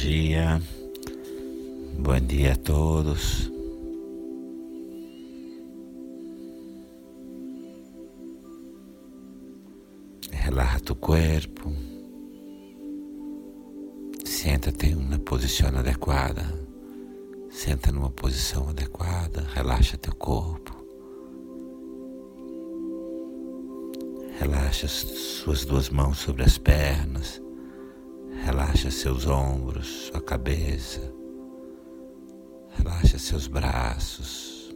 Dia, bom dia a todos. Relaxa tu corpo, senta-te em uma posição adequada, senta numa posição adequada, relaxa teu corpo. Relaxa suas duas mãos sobre as pernas. Relaxa seus ombros, sua cabeça. Relaxa seus braços,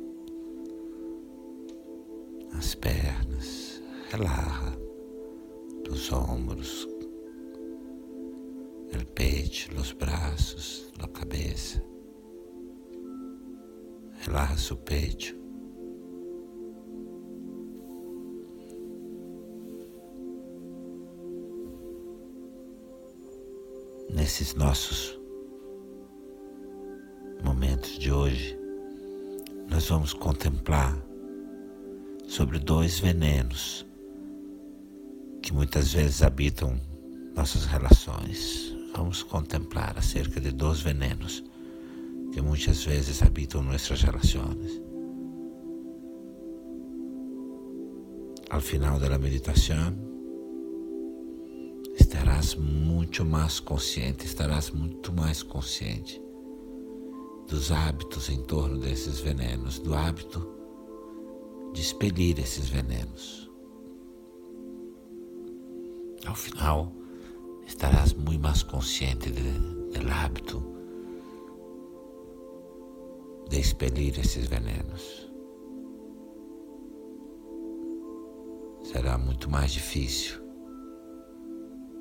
as pernas. Relaxa os ombros, o peito, os braços, a cabeça. Relaxa o peito. Nesses nossos momentos de hoje, nós vamos contemplar sobre dois venenos que muitas vezes habitam nossas relações. Vamos contemplar acerca de dois venenos que muitas vezes habitam nossas relações. Al final da meditação, estarás muito mais consciente, estarás muito mais consciente dos hábitos em torno desses venenos, do hábito de expelir esses venenos. Ao final, estarás muito mais consciente do hábito de expelir esses venenos. Será muito mais difícil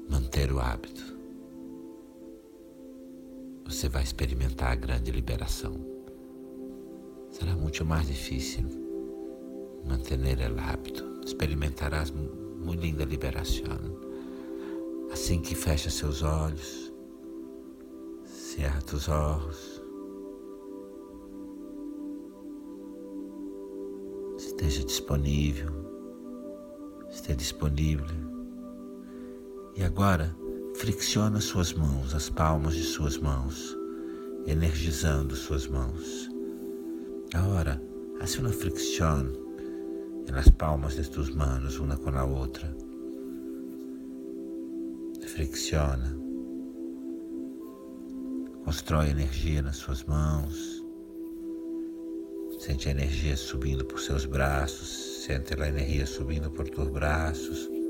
manter o hábito, você vai experimentar a grande liberação. Será muito mais difícil manter o hábito. Experimentarás muito linda liberação. Assim que fecha seus olhos, cerra os olhos, esteja disponível, esteja disponível e agora, fricciona suas mãos, as palmas de suas mãos, energizando suas mãos. Agora, hace uma fricção nas palmas de tus manos, uma com a outra. Fricciona. Constrói energia nas suas mãos. Sente a energia subindo por seus braços. Sente a energia subindo por teus braços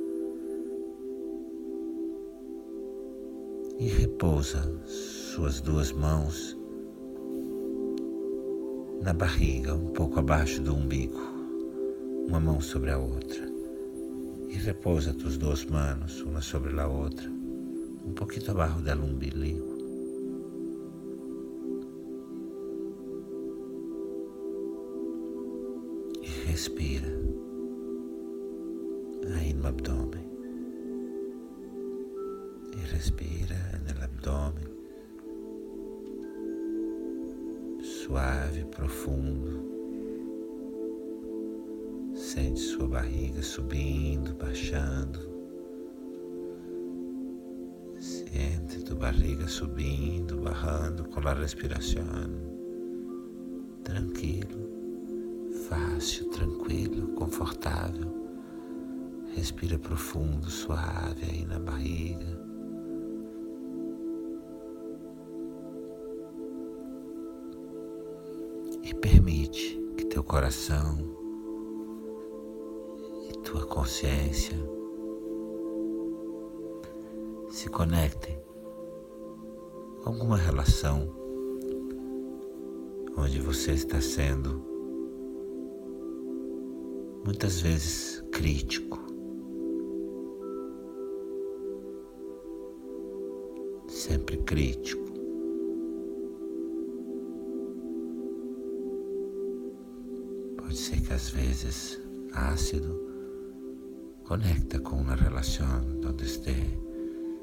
e repousa suas duas mãos na barriga, um pouco abaixo do umbigo, uma mão sobre a outra. E repousa tus duas mãos, uma sobre a outra, um pouquinho abaixo do. E respira aí no abdômen respira no abdômen, suave, profundo. Sente sua barriga subindo, baixando. Sente tua barriga subindo, barrando com a respiração. Tranquilo, fácil, tranquilo, confortável. Respira profundo, suave aí na barriga. E permite que teu coração e tua consciência se conectem com alguma relação onde você está sendo muitas vezes crítico. Sempre crítico. Às vezes ácido conecta com uma relação onde esteja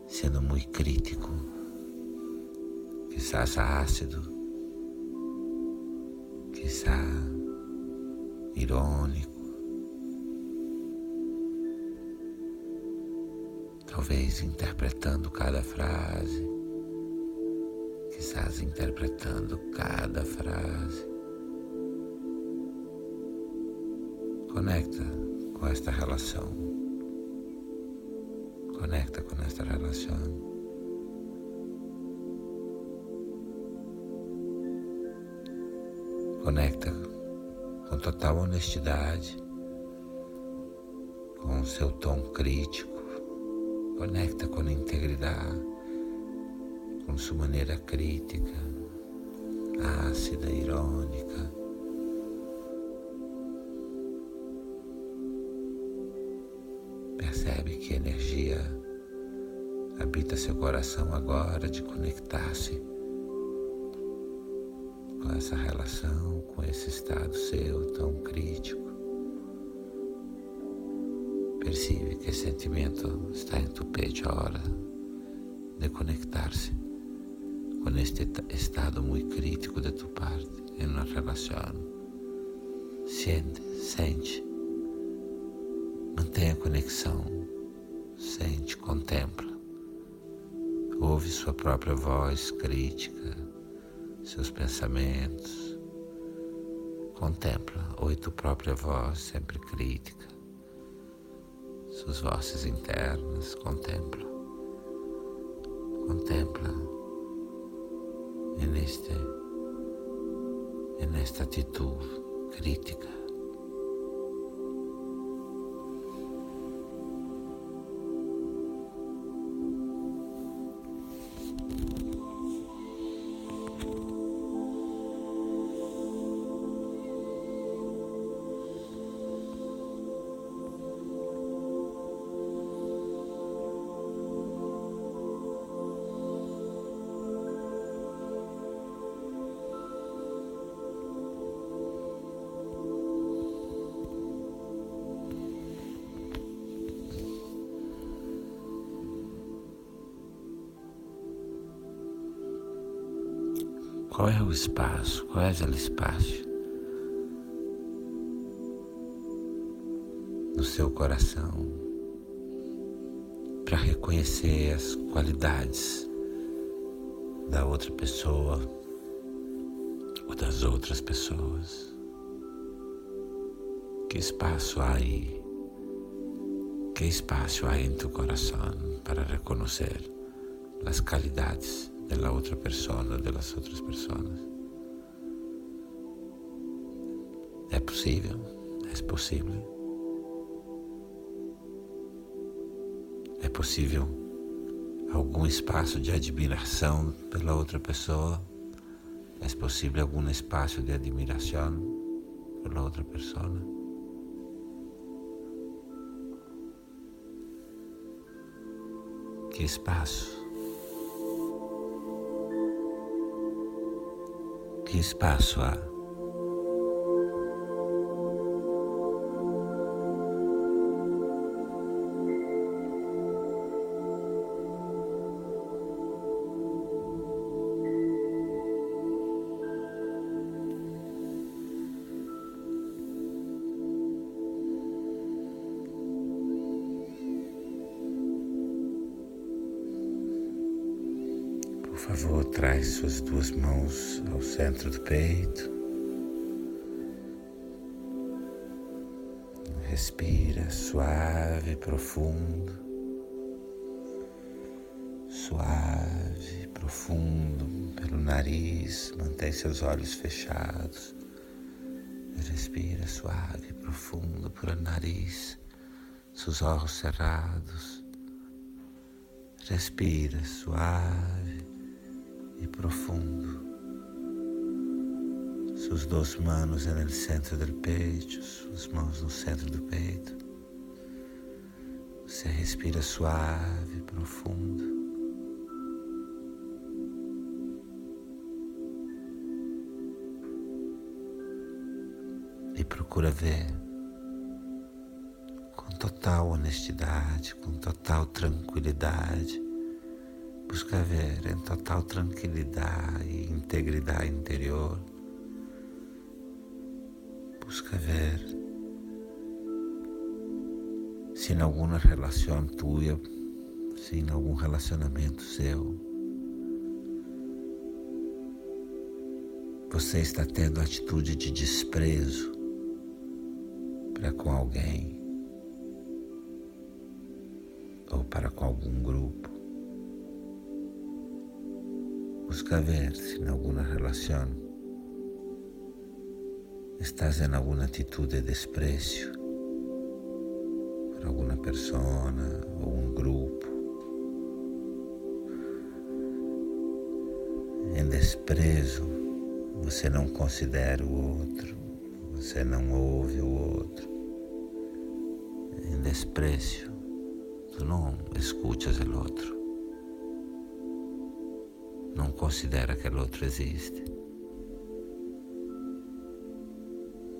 sendo muito crítico. Quizás ácido, quizás irônico, talvez interpretando cada frase quizás interpretando cada frase. Conecta com esta relação. Conecta com esta relação. Conecta com total honestidade com o seu tom crítico. Conecta com a integridade, com sua maneira crítica, ácida, irônica. Que energia habita seu coração agora de conectar-se com essa relação, com esse estado seu tão crítico. Percebe que esse sentimento está em tu peito a hora de conectar-se com este estado muito crítico de tu parte em uma relação. Sente, sente, mantenha a conexão, sente, contempla, ouve sua própria voz crítica seus pensamentos. Contempla, ouve tua própria voz, sempre crítica, suas vozes internas, contempla. Contempla neste, nesta atitude crítica. Qual é o espaço? Qual é aquele espaço no seu coração para reconhecer as qualidades da outra pessoa ou das outras pessoas? Que espaço há aí? Que espaço há em tu coração para reconhecer as qualidades de la otra persona, de las otras personas. É possível, é possível. É possível algum espaço de admiração pela outra pessoa? É possível algum espaço de admiração pela outra pessoa? Que espaço? Que espaço há? Por favor, traz suas duas mãos ao centro do peito. Respira suave, profundo. Suave, profundo pelo nariz. Mantém seus olhos fechados. Respira suave, profundo pelo nariz. Seus olhos cerrados. Respira suave y profundo. Sus dos manos el centro del pecho, sus manos no centro do peito. Você respira suave, profundo. E procura ver com total honestidade, com total tranquilidade Busca ver em total tranquilidade e integridade interior. Busca ver se em alguma relação tua, se em algum relacionamento seu, você está tendo atitude de desprezo para com alguém ou para com algum grupo. Busca ver se em alguma relação estás em alguma atitude de desprezo por alguma pessoa ou um grupo. Em desprezo, você não considera o outro, você não ouve o outro. Em desprezo, tu não escutas o outro. Não considera que o outro existe.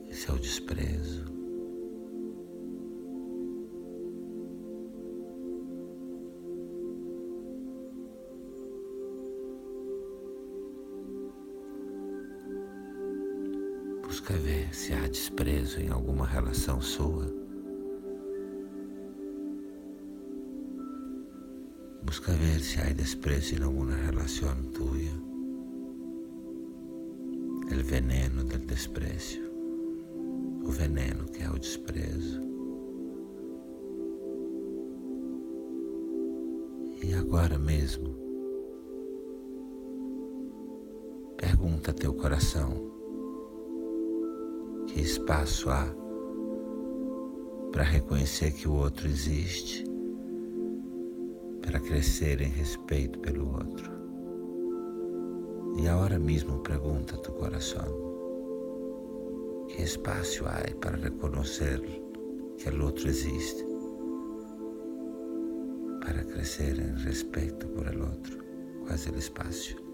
Esse é o desprezo. Busca ver se há desprezo em alguma relação sua. Busca ver se há desprezo em alguma relação tuya. El veneno del desprezo. O veneno que é o desprezo. E agora mesmo, pergunta teu coração que espaço há para reconhecer que o outro existe, para crescer em respeito pelo outro. E agora mesmo pergunta a tu coração: que espaço há para reconhecer que o outro existe, para crescer em respeito por el outro? Qual é o espaço?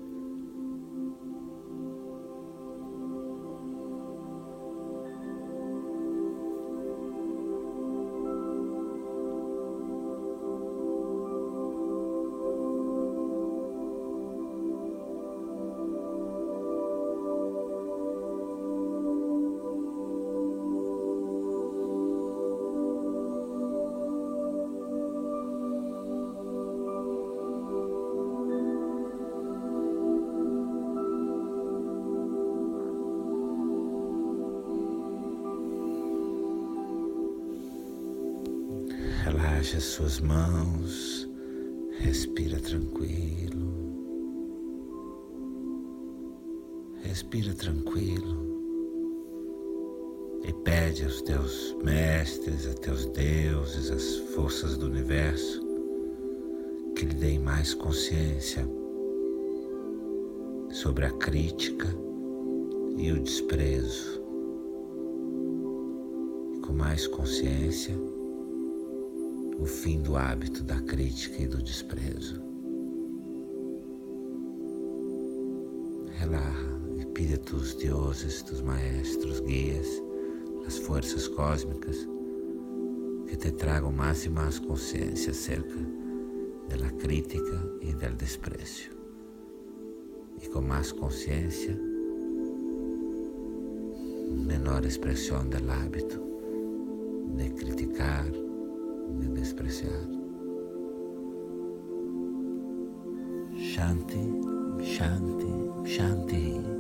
Relaxa suas mãos, respira tranquilo. Respira tranquilo e pede aos teus mestres, a teus deuses, as forças do universo que lhe deem mais consciência sobre a crítica e o desprezo. E com mais consciência, o fim do hábito da crítica e do desprezo. Relaxa e pide a tus deuses, tus maestros, guias, as forças cósmicas que te tragam mais e mais consciência acerca da crítica e do desprezo. E com mais consciência, menor expressão do hábito de criticar, de despreciar. Shanti, Shanti, Shanti.